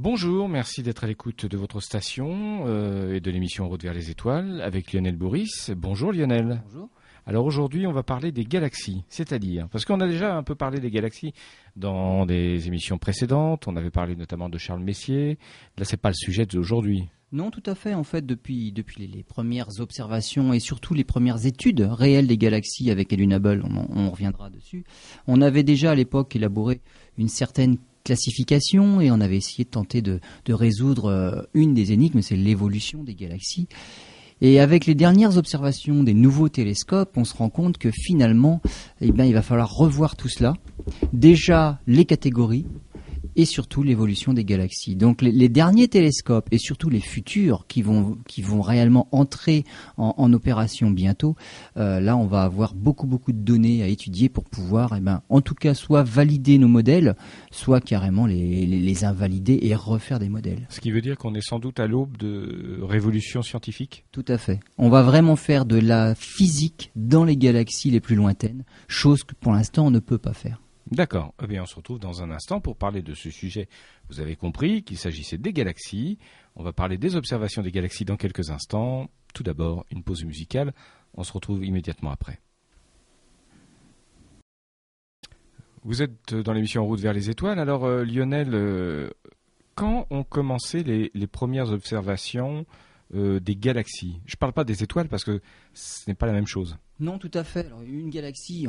Bonjour, merci d'être à l'écoute de votre station euh, et de l'émission Route vers les étoiles avec Lionel Boris. Bonjour Lionel. Bonjour. Alors aujourd'hui, on va parler des galaxies, c'est-à-dire parce qu'on a déjà un peu parlé des galaxies dans des émissions précédentes. On avait parlé notamment de Charles Messier. Là, c'est pas le sujet d'aujourd'hui. Non, tout à fait. En fait, depuis, depuis les, premières observations et surtout les premières études réelles des galaxies avec Hubble, on, on reviendra dessus, on avait déjà à l'époque élaboré une certaine classification et on avait essayé de tenter de, résoudre euh, une des énigmes, c'est l'évolution des galaxies. Et avec les dernières observations des nouveaux télescopes, on se rend compte que finalement, eh bien, il va falloir revoir tout cela. Déjà, les catégories, et surtout l'évolution des galaxies. Donc les, les derniers télescopes et surtout les futurs qui vont, qui vont réellement entrer en, en opération bientôt, euh, là on va avoir beaucoup beaucoup de données à étudier pour pouvoir, eh ben, en tout cas, soit valider nos modèles, soit carrément les, les, les invalider et refaire des modèles. Ce qui veut dire qu'on est sans doute à l'aube de révolution scientifique. Tout à fait. On va vraiment faire de la physique dans les galaxies les plus lointaines, chose que pour l'instant on ne peut pas faire. D'accord. Eh bien, on se retrouve dans un instant pour parler de ce sujet. Vous avez compris qu'il s'agissait des galaxies. On va parler des observations des galaxies dans quelques instants. Tout d'abord, une pause musicale. On se retrouve immédiatement après. Vous êtes dans l'émission En route vers les étoiles. Alors, euh, Lionel, euh, quand ont commencé les, premières observations euh, des galaxies? Je ne parle pas des étoiles parce que ce n'est pas la même chose. Non, tout à fait. Une galaxie,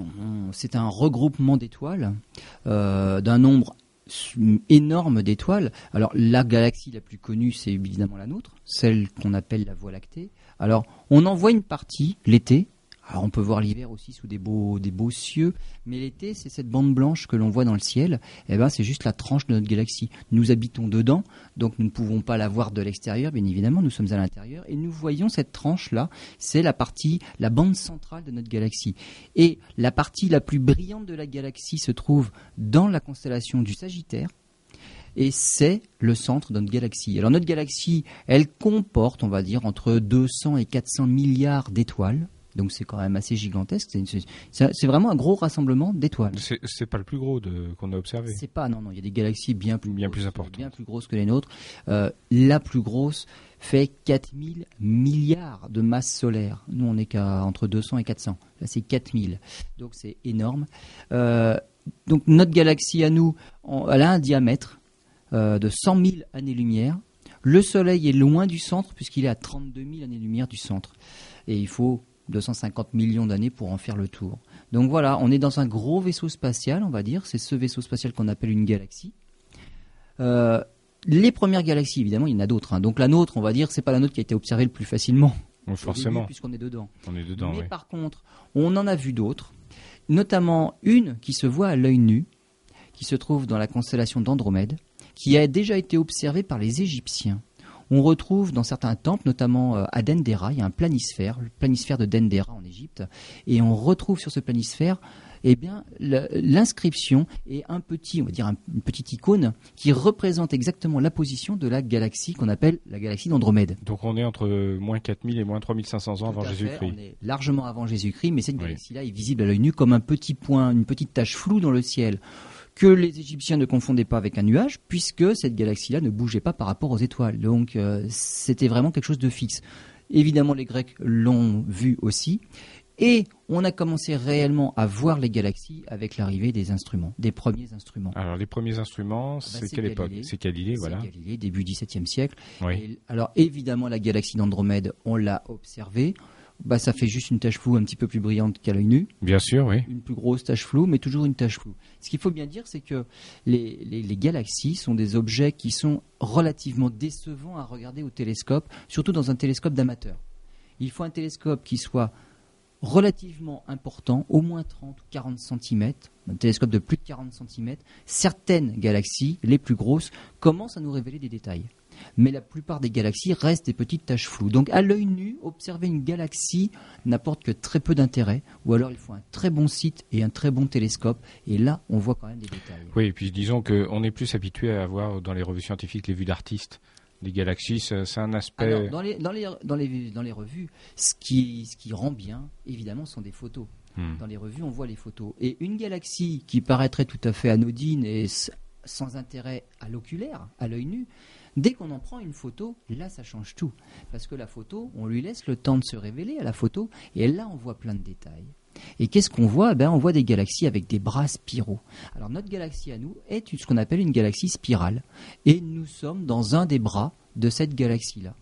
c'est un regroupement d'étoiles euh, d'un nombre énorme d'étoiles. Alors, la galaxie la plus connue, c'est évidemment la nôtre, celle qu'on appelle la Voie lactée. Alors, on en voit une partie l'été. On peut voir l'hiver aussi sous des beaux, cieux, mais l'été, c'est cette bande blanche que l'on voit dans le ciel. Eh ben, c'est juste la tranche de notre galaxie. Nous habitons dedans, donc nous ne pouvons pas la voir de l'extérieur, bien évidemment. Nous sommes à l'intérieur et nous voyons cette tranche-là. C'est la partie, la bande centrale de notre galaxie. Et la partie la plus brillante de la galaxie se trouve dans la constellation du Sagittaire. Et c'est le centre de notre galaxie. Alors notre galaxie, elle comporte, on va dire, entre 200 et 400 milliards d'étoiles. Donc c'est quand même assez gigantesque. C'est vraiment un gros rassemblement d'étoiles. C'est pas le plus gros qu'on a observé. C'est pas, non, non, il y a des galaxies bien plus, Bien grosses, plus importantes. bien plus grosses que les nôtres. Euh, la plus grosse fait 4000 milliards de masse solaire. Nous, on n'est qu'à entre 200 et 400. Là, c'est 4000. Donc, c'est énorme. Euh, donc, notre galaxie à nous, elle a un diamètre euh, de 100 000 années-lumière. Le Soleil est loin du centre, puisqu'il est à 32 000 années-lumière du centre. Et il faut 250 millions d'années pour en faire le tour. Donc voilà, on est dans un gros vaisseau spatial, on va dire. C'est ce vaisseau spatial qu'on appelle une galaxie. Euh, les premières galaxies, évidemment, il y en a d'autres. hein. Donc la nôtre, on va dire, c'est pas la nôtre qui a été observée le plus facilement. Forcément, Puisqu'on est dedans. on est dedans. Mais oui. par contre, on en a vu d'autres, notamment une qui se voit à l'œil nu, qui se trouve dans la constellation d'Andromède, qui a déjà été observée par les Égyptiens. On retrouve dans certains temples, notamment euh, à Dendera, il y a un planisphère, le planisphère de Dendera en Égypte, et on retrouve sur ce planisphère eh bien, l'inscription et un petit, on va dire un- une petite icône qui représente exactement la position de la galaxie qu'on appelle la galaxie d'Andromède. Donc on est entre moins 4000 et moins 3500 ans Tout avant Jésus-Christ. On est largement avant Jésus-Christ, mais cette Oui. galaxie-là est visible à l'œil nu comme un petit point, une petite tache floue dans le ciel que les Égyptiens ne confondaient pas avec un nuage, puisque cette galaxie-là ne bougeait pas par rapport aux étoiles. Donc euh, c'était vraiment quelque chose de fixe. Évidemment, les Grecs l'ont vu aussi. Et on a commencé réellement à voir les galaxies avec l'arrivée des instruments, des premiers instruments. Alors les premiers instruments, bah, c'est quelle époque. C'est Galilée, C'est voilà. Galilée, début XVIIe siècle. Oui. Et alors évidemment, la galaxie d'Andromède, on l'a observée. Bah, ça fait juste une tache floue un petit peu plus brillante qu'à l'œil nu, Bien sûr, oui. une plus grosse tache floue, mais toujours une tache floue. Ce qu'il faut bien dire, c'est que les, les- les galaxies sont des objets qui sont relativement décevants à regarder au télescope, surtout dans un télescope d'amateur. Il faut un télescope qui soit relativement important, au moins 30 ou 40 cm, un télescope de plus de 40 cm. Certaines galaxies, les plus grosses, commencent à nous révéler des détails. Mais la plupart des galaxies restent des petites taches floues. Donc à l'œil nu, observer une galaxie n'apporte que très peu d'intérêt, ou alors il faut un très bon site et un très bon télescope, et là on voit quand même des détails. Oui, et puis disons qu'on est plus habitué à avoir dans les revues scientifiques les vues d'artistes. Les galaxies, c'est un aspect. Alors, dans, les, dans, les, dans, les, dans les revues, ce qui, ce qui rend bien, évidemment, sont des photos. Hmm. Dans les revues, on voit les photos. Et une galaxie qui paraîtrait tout à fait anodine et sans intérêt à l'oculaire, à l'œil nu. Dès qu'on en prend une photo, là ça change tout. Parce que la photo, on lui laisse le temps de se révéler à la photo, et là on voit plein de détails. Et qu'est-ce qu'on voit? Ben, On voit des galaxies avec des bras spiraux. Alors notre galaxie à nous est ce qu'on appelle une galaxie spirale. Et nous sommes dans un des bras de cette galaxie-là.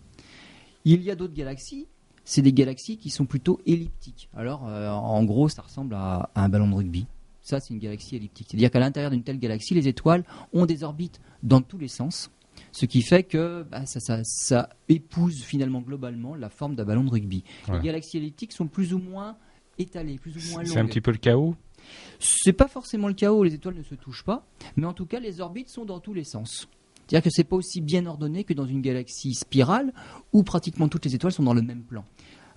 Il y a d'autres galaxies, c'est des galaxies qui sont plutôt elliptiques. Alors euh, en gros, ça ressemble à, à un ballon de rugby. Ça, c'est une galaxie elliptique. C'est-à-dire qu'à l'intérieur d'une telle galaxie, les étoiles ont des orbites dans tous les sens. Ce qui fait que bah, ça, épouse finalement globalement la forme d'un ballon de rugby. Les galaxies elliptiques sont plus ou moins étalées, plus ou moins longues. C'est un petit peu le chaos? C'est pas forcément le chaos, les étoiles ne se touchent pas, mais en tout cas les orbites sont dans tous les sens. C'est-à-dire que c'est pas aussi bien ordonné que dans une galaxie spirale où pratiquement toutes les étoiles sont dans le même plan.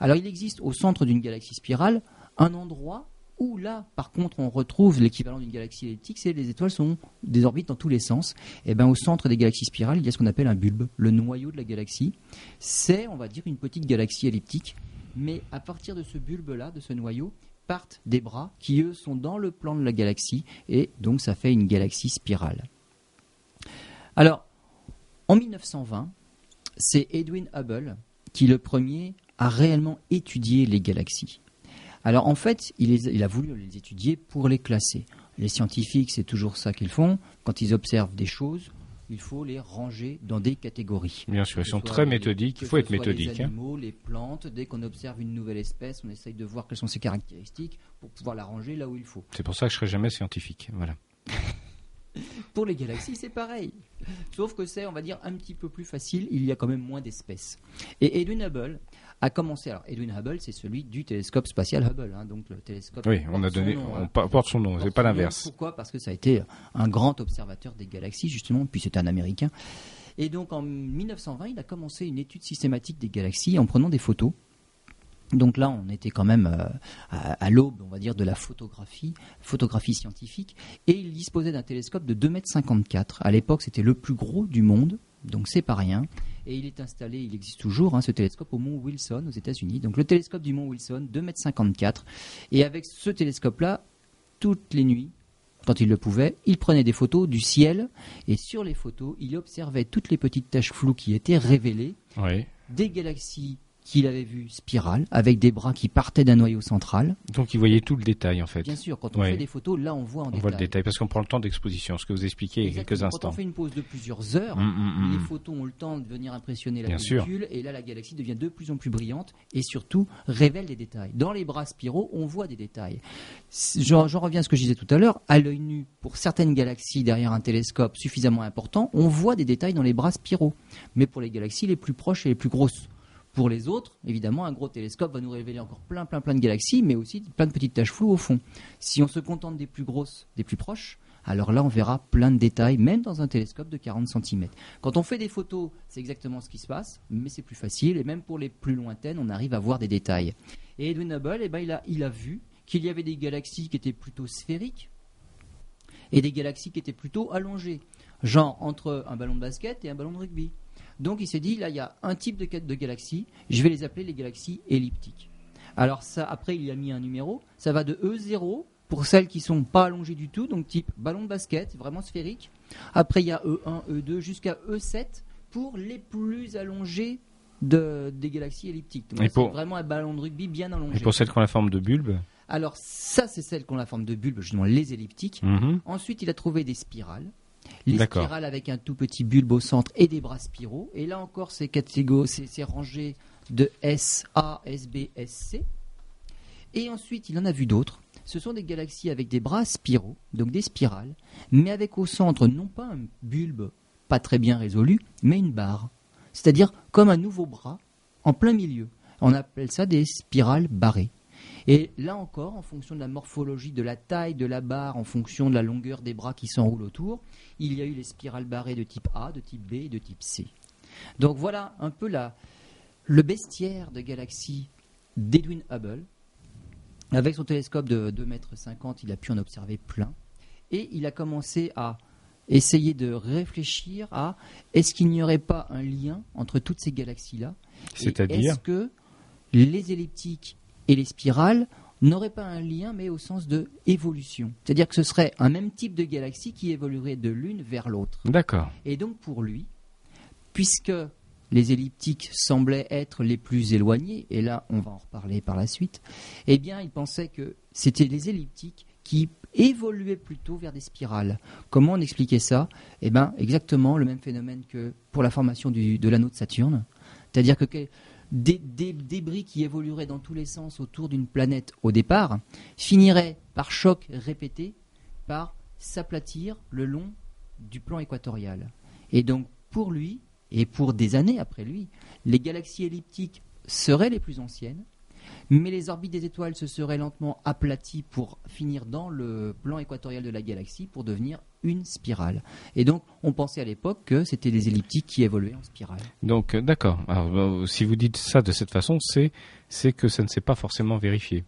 Alors il existe au centre d'une galaxie spirale un endroit où là, par contre, on retrouve l'équivalent d'une galaxie elliptique, c'est les étoiles sont des orbites dans tous les sens. Et eh ben au centre des galaxies spirales, il y a ce qu'on appelle un bulbe, le noyau de la galaxie. C'est, on va dire, une petite galaxie elliptique, mais à partir de ce bulbe-là, de ce noyau, partent des bras qui, eux, sont dans le plan de la galaxie, et donc ça fait une galaxie spirale. Alors, en 1920, c'est Edwin Hubble qui, le premier, a réellement étudié les galaxies. Alors en fait, il, a voulu les étudier pour les classer. Les scientifiques, c'est toujours ça qu'ils font. Quand ils observent des choses, il faut les ranger dans des catégories. Bien sûr, ils sont très méthodiques. Il faut être méthodique. Les hein. animaux, les plantes. Dès qu'on observe une nouvelle espèce, on essaye de voir quelles sont ses caractéristiques pour pouvoir la ranger là où il faut. C'est pour ça que je serai jamais scientifique. Voilà. Pour les galaxies, c'est pareil. Sauf que c'est, on va dire, un petit peu plus facile. Il y a quand même moins d'espèces. Et Edwin Hubble a commencé. Alors, Edwin Hubble, c'est celui du télescope spatial Hubble, hein, donc le télescope. Oui, on a donné, on porte son nom, c'est pas l'inverse. Pourquoi? Parce que ça a été un grand observateur des galaxies, justement, puis c'est un Américain. Et donc, en 1920, il a commencé une étude systématique des galaxies en prenant des photos. Donc là, on était quand même euh, à, l'aube, on va dire, de la photographie, photographie scientifique, et il disposait d'un télescope de 2,54 m. À l'époque, c'était le plus gros du monde, donc c'est pas rien et il est installé, il existe toujours, hein, ce télescope au mont Wilson aux États-Unis. Donc le télescope du mont Wilson, 2,54 m. Et avec ce télescope-là, toutes les nuits, quand il le pouvait, il prenait des photos du ciel et sur les photos, il observait toutes les petites taches floues qui étaient révélées, des galaxies qu'il avait vu spirale, avec des bras qui partaient d'un noyau central. Donc il voyait tout le détail en fait. Bien sûr, quand on fait des photos, là on voit en on détail. voit le détail parce qu'on prend le temps d'exposition, ce que vous expliquez il y a quelques instants. Quand on fait une pause de plusieurs heures, mm, mm, mm, les photos ont le temps de venir impressionner la pellicule et là la galaxie devient de plus en plus brillante et surtout révèle des détails. Dans les bras spiraux, on voit des détails. J'en reviens à ce que je disais tout à l'heure, à l'œil nu, pour certaines galaxies derrière un télescope suffisamment important, on voit des détails dans les bras spiraux. Mais pour les galaxies les plus proches et les plus grosses, pour les autres, évidemment, un gros télescope va nous révéler encore plein, plein, plein de galaxies, mais aussi plein de petites taches floues au fond. Si on se contente des plus grosses, des plus proches, alors là, on verra plein de détails, même dans un télescope de 40 cm. Quand on fait des photos, c'est exactement ce qui se passe, mais c'est plus facile, et même pour les plus lointaines, on arrive à voir des détails. Et Edwin Hubble, eh ben, il, a, il a vu qu'il y avait des galaxies qui étaient plutôt sphériques, et des galaxies qui étaient plutôt allongées, genre entre un ballon de basket et un ballon de rugby. Donc il s'est dit, là, il y a un type de, de galaxies, je vais les appeler les galaxies elliptiques. Alors ça, après, il a mis un numéro, ça va de E0 pour celles qui sont pas allongées du tout, donc type ballon de basket, vraiment sphérique. Après, il y a E1, E2 jusqu'à E7 pour les plus allongées de, des galaxies elliptiques. Donc c'est vraiment un ballon de rugby bien allongé. Et pour celles qui ont la forme de bulbe Alors ça, c'est celles qui ont la forme de bulbe, justement les elliptiques. Mhm. Ensuite, il a trouvé des spirales les spirales avec un tout petit bulbe au centre et des bras spiraux. Et là encore, c'est c'est rangé de S, A, S, B, S, C. Et ensuite, il en a vu d'autres. Ce sont des galaxies avec des bras spiraux, donc des spirales, mais avec au centre non pas un bulbe pas très bien résolu, mais une barre. C'est-à-dire comme un nouveau bras en plein milieu. On appelle ça des spirales barrées. Et là encore, en fonction de la morphologie, de la taille de la barre, en fonction de la longueur des bras qui s'enroulent autour, il y a eu les spirales barrées de type A, de type B et de type C. Donc voilà un peu la, le bestiaire de galaxies d'Edwin Hubble. Avec son télescope de 2,50 mètres, il a pu en observer plein. Et il a commencé à essayer de réfléchir à est-ce qu'il n'y aurait pas un lien entre toutes ces galaxies-là? C'est-à-dire? Est-ce que les elliptiques et les spirales n'aurait pas un lien, mais au sens de évolution. C'est-à-dire que ce serait un même type de galaxie qui évoluerait de l'une vers l'autre. D'accord. Et donc pour lui, puisque les elliptiques semblaient être les plus éloignés, et là on va en reparler par la suite, eh bien il pensait que c'était les elliptiques qui évoluaient plutôt vers des spirales. Comment on expliquait ça? Eh bien exactement le même phénomène que pour la formation du- de l'anneau de Saturne. C'est-à-dire que que- des, débris qui évolueraient dans tous les sens autour d'une planète au départ finiraient par choc répété par s'aplatir le long du plan équatorial. Et donc pour lui, et pour des années après lui, les galaxies elliptiques seraient les plus anciennes, mais les orbites des étoiles se seraient lentement aplaties pour finir dans le plan équatorial de la galaxie pour devenir une spirale. Et donc on pensait à l'époque que c'était les elliptiques qui évoluaient en spirale. Donc, euh, d'accord. Alors, euh, si vous dites ça de cette façon, c'est c'est que ça ne s'est pas forcément vérifié.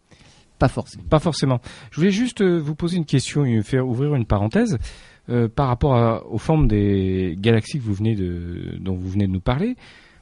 Pas forcément. Pas forcément. Je voulais juste euh, vous poser une question et faire ouvrir une parenthèse euh, par rapport à- aux formes des galaxies que vous venez de, dont vous venez de nous parler.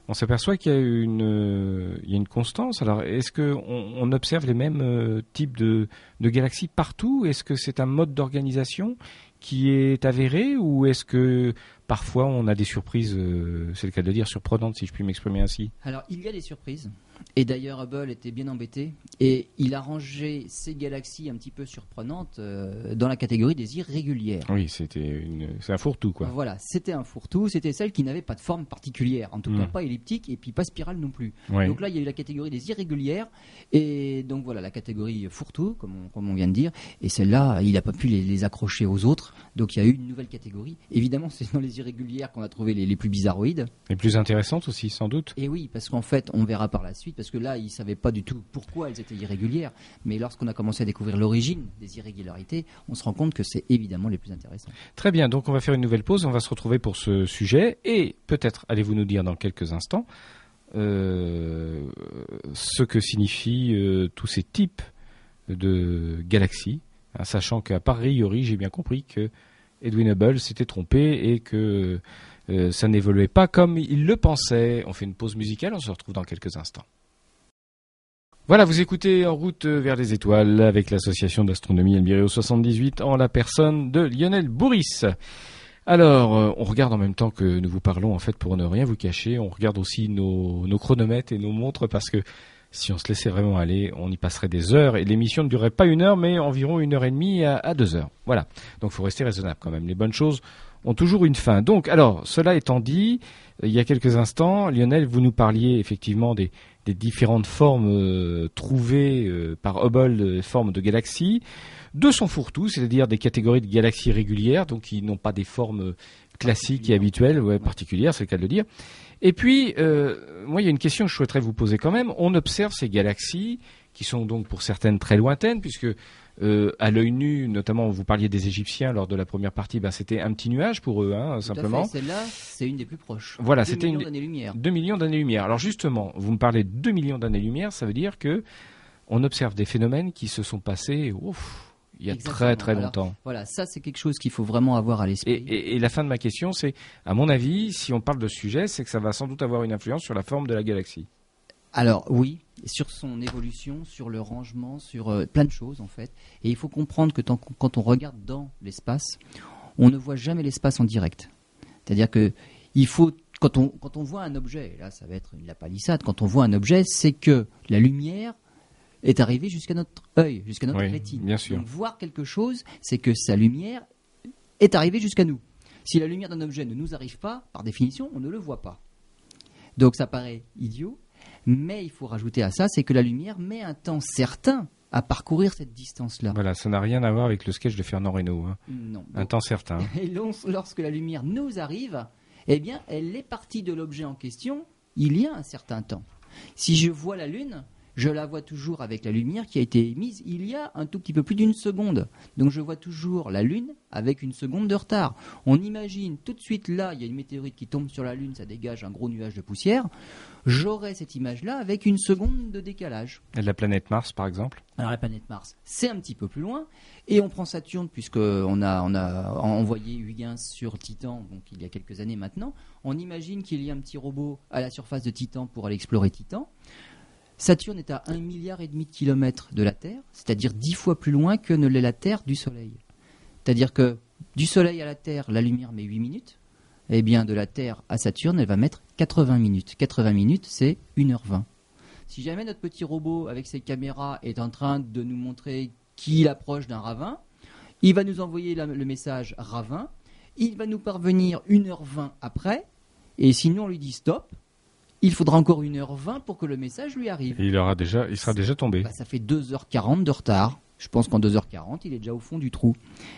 On s'aperçoit qu'il y a une, euh, il y a une constance. Alors, est-ce que on, on observe les mêmes euh, types de, de galaxies partout? Est-ce que c'est un mode d'organisation? Qui est avéré ou est-ce que parfois on a des surprises, euh, c'est le cas de le dire, surprenantes si je puis m'exprimer ainsi? Alors, il y a des surprises. Et d'ailleurs, Hubble était bien embêté. Et il a rangé ces galaxies un petit peu surprenantes euh, dans la catégorie des irrégulières. Oui, c'était une, c'est un fourre-tout quoi. Voilà, c'était un fourre-tout. C'était celle qui n'avait pas de forme particulière. En tout cas, Mm. pas elliptique et puis pas spirale non plus. Ouais. Donc là, il y a eu la catégorie des irrégulières. Et donc voilà, la catégorie fourre-tout, comme on, comme on vient de dire. Et celle-là, il n'a pas pu les, les accrocher aux autres. Donc il y a eu une nouvelle catégorie. Évidemment, c'est dans les irrégulières qu'on a trouvé les, les plus bizarroïdes. Les plus intéressantes aussi, sans doute. Et oui, parce qu'en fait, on verra par la suite, parce que là, ils ne savaient pas du tout pourquoi elles étaient irrégulières. Mais lorsqu'on a commencé à découvrir l'origine des irrégularités, on se rend compte que c'est évidemment les plus intéressants. Très bien, donc on va faire une nouvelle pause, on va se retrouver pour ce sujet et peut-être allez-vous nous dire dans quelques instants euh, ce que signifient euh, tous ces types de galaxies, hein, sachant qu'à priori j'ai bien compris que Edwin Hubble s'était trompé et que euh, ça n'évoluait pas comme il le pensait. On fait une pause musicale, on se retrouve dans quelques instants. Voilà, vous écoutez En route vers les étoiles avec l'association d'astronomie Elbirio 78 en la personne de Lionel Bourris. Alors, euh, on regarde en même temps que nous vous parlons, en fait, pour ne rien vous cacher, on regarde aussi nos, chronomètres et nos montres parce que si on se laissait vraiment aller, on y passerait des heures et l'émission ne durerait pas une heure, mais environ une heure et demie à, deux heures. Voilà. Donc, faut rester raisonnable quand même. Les bonnes choses ont toujours une fin. Donc, alors, cela étant dit, euh, il y a quelques instants, Lionel, vous nous parliez effectivement des, des différentes formes euh, trouvées euh, par Hubble, euh, formes de galaxies, de son fourre-tout, c'est-à-dire des catégories de galaxies régulières, donc qui n'ont pas des formes euh, classiques et habituelles, ouais, particulières, c'est le cas de le dire. Et puis, euh, moi, il y a une question que je souhaiterais vous poser quand même. On observe ces galaxies, qui sont donc pour certaines très lointaines, puisque euh, à l'œil nu, notamment, vous parliez des Égyptiens lors de la première partie, ben, c'était un petit nuage pour eux, hein, Tout simplement. Celle-là, c'est une des plus proches. Voilà, Deux c'était millions une- d'années-lumière. 2 millions d'années-lumière. Alors justement, vous me parlez de 2 millions d'années-lumière, ça veut dire que on observe des phénomènes qui se sont passés ouf, il y a Exactement. très très Alors, longtemps. Voilà, ça c'est quelque chose qu'il faut vraiment avoir à Et, l'esprit. et- et la fin de ma question, c'est, à mon avis, si on parle de ce sujet, c'est que ça va sans doute avoir une influence sur la forme de la galaxie. Alors oui, sur son évolution, sur le rangement, sur euh, plein de choses en fait. Et il faut comprendre que quand on regarde dans l'espace, on ne voit jamais l'espace en direct. C'est-à-dire que il faut quand on quand on voit un objet, et là ça va être la palissade, quand on voit un objet, c'est que la lumière est arrivée jusqu'à notre œil, jusqu'à notre Oui, rétine. bien sûr. Donc voir quelque chose, c'est que sa lumière est arrivée jusqu'à nous. Si la lumière d'un objet ne nous arrive pas, par définition, on ne le voit pas. Donc ça paraît idiot, mais il faut rajouter à ça, c'est que la lumière met un temps certain à parcourir cette distance-là. Voilà, ça n'a rien à voir avec le sketch de Fernand Reynaud. hein. Non. Un temps certain. et lorsque la lumière nous arrive, eh bien, elle est partie de l'objet en question il y a un certain temps. Si je vois la Lune, je la vois toujours avec la lumière qui a été émise il y a un tout petit peu plus d'une seconde. Donc je vois toujours la Lune avec une seconde de retard. On imagine tout de suite là, il y a une météorite qui tombe sur la Lune, ça dégage un gros nuage de poussière. J'aurai cette image-là avec une seconde de décalage. Et de la planète Mars, par exemple? Alors la planète Mars, c'est un petit peu plus loin. Et on prend Saturne, puisqu'on a, on a envoyé Huygens sur Titan, donc il y a quelques années maintenant. On imagine qu'il y a un petit robot à la surface de Titan pour aller explorer Titan. Saturne est à 1 milliard et demi de kilomètres de la Terre, c'est-à-dire 10 fois plus loin que ne l'est la Terre du Soleil. C'est-à-dire que du Soleil à la Terre, la lumière met 8 minutes. Eh bien, de la Terre à Saturne, elle va mettre 80 minutes. 80 minutes, c'est 1h20. Si jamais notre petit robot avec ses caméras est en train de nous montrer qu'il approche d'un ravin, il va nous envoyer le message ravin, il va nous parvenir 1h20 après, et sinon on lui dit stop, il faudra encore 1h20 pour que le message lui arrive. il, aura déjà, il sera déjà tombé. Bah, ça fait 2h40 de retard. Je pense qu'en 2h40, il est déjà au fond du trou.